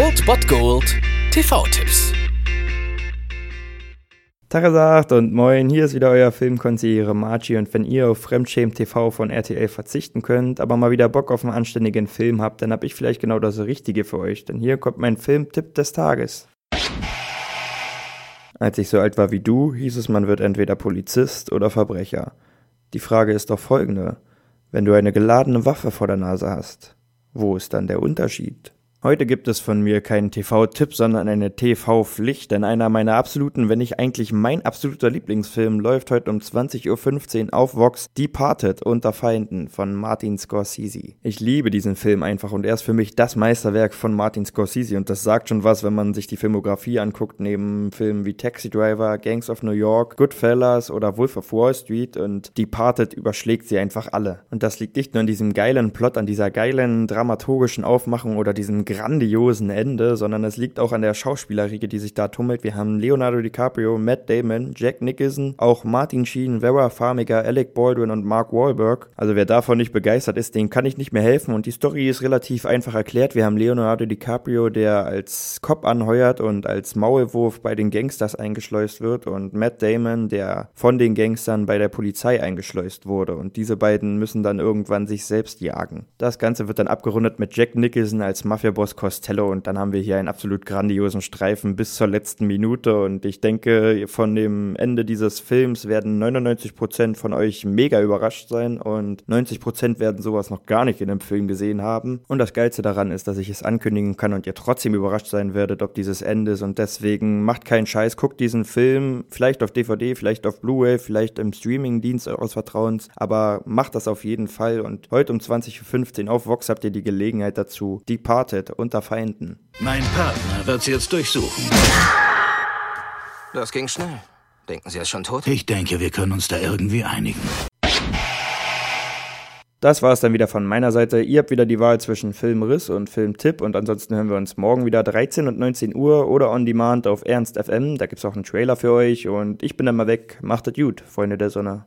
Old Bot Gold TV-Tipps. Tagesagt und moin, hier ist wieder euer Filmkonsigliere Margie und wenn ihr auf Fremdschämen TV von RTL verzichten könnt, aber mal wieder Bock auf einen anständigen Film habt, dann hab ich vielleicht genau das Richtige für euch, denn hier kommt mein Filmtipp des Tages. Als ich so alt war wie du, hieß es, man wird entweder Polizist oder Verbrecher. Die Frage ist doch folgende. Wenn du eine geladene Waffe vor der Nase hast, wo ist dann der Unterschied? Heute gibt es von mir keinen TV-Tipp, sondern eine TV-Pflicht, denn einer meiner absoluten, wenn nicht eigentlich mein absoluter Lieblingsfilm läuft heute um 20.15 Uhr auf Vox Departed unter Feinden von Martin Scorsese. Ich liebe diesen Film einfach und er ist für mich das Meisterwerk von Martin Scorsese und das sagt schon was, wenn man sich die Filmografie anguckt, neben Filmen wie Taxi Driver, Gangs of New York, Goodfellas oder Wolf of Wall Street und Departed überschlägt sie einfach alle. Und das liegt nicht nur an diesem geilen Plot, an dieser geilen dramaturgischen Aufmachung oder diesem grandiosen Ende, sondern es liegt auch an der Schauspielerriege, die sich da tummelt. Wir haben Leonardo DiCaprio, Matt Damon, Jack Nicholson, auch Martin Sheen, Vera Farmiga, Alec Baldwin und Mark Wahlberg. Also wer davon nicht begeistert ist, dem kann ich nicht mehr helfen. Und die Story ist relativ einfach erklärt. Wir haben Leonardo DiCaprio, der als Cop anheuert und als Maulwurf bei den Gangsters eingeschleust wird und Matt Damon, der von den Gangstern bei der Polizei eingeschleust wurde. Und diese beiden müssen dann irgendwann sich selbst jagen. Das Ganze wird dann abgerundet mit Jack Nicholson als Mafia Boss Costello und dann haben wir hier einen absolut grandiosen Streifen bis zur letzten Minute und ich denke, von dem Ende dieses Films werden 99 Prozent von euch mega überrascht sein und 90 Prozent werden sowas noch gar nicht in dem Film gesehen haben und das Geilste daran ist, dass ich es ankündigen kann und ihr trotzdem überrascht sein werdet, ob dieses Ende ist und deswegen macht keinen Scheiß, guckt diesen Film, vielleicht auf DVD, vielleicht auf Blu-ray, vielleicht im Streaming-Dienst eures Vertrauens, aber macht das auf jeden Fall und heute um 20.15 Uhr auf Vox habt ihr die Gelegenheit dazu. Departed unter Feinden. Mein Partner wird sie jetzt durchsuchen. Das ging schnell. Denken Sie, er ist schon tot? Ich denke, wir können uns da irgendwie einigen. Das war es dann wieder von meiner Seite. Ihr habt wieder die Wahl zwischen Filmriss und Filmtipp und ansonsten hören wir uns morgen wieder 13 und 19 Uhr oder on demand auf Ernst FM. Da gibt's auch einen Trailer für euch und ich bin dann mal weg. Macht es gut, Freunde der Sonne.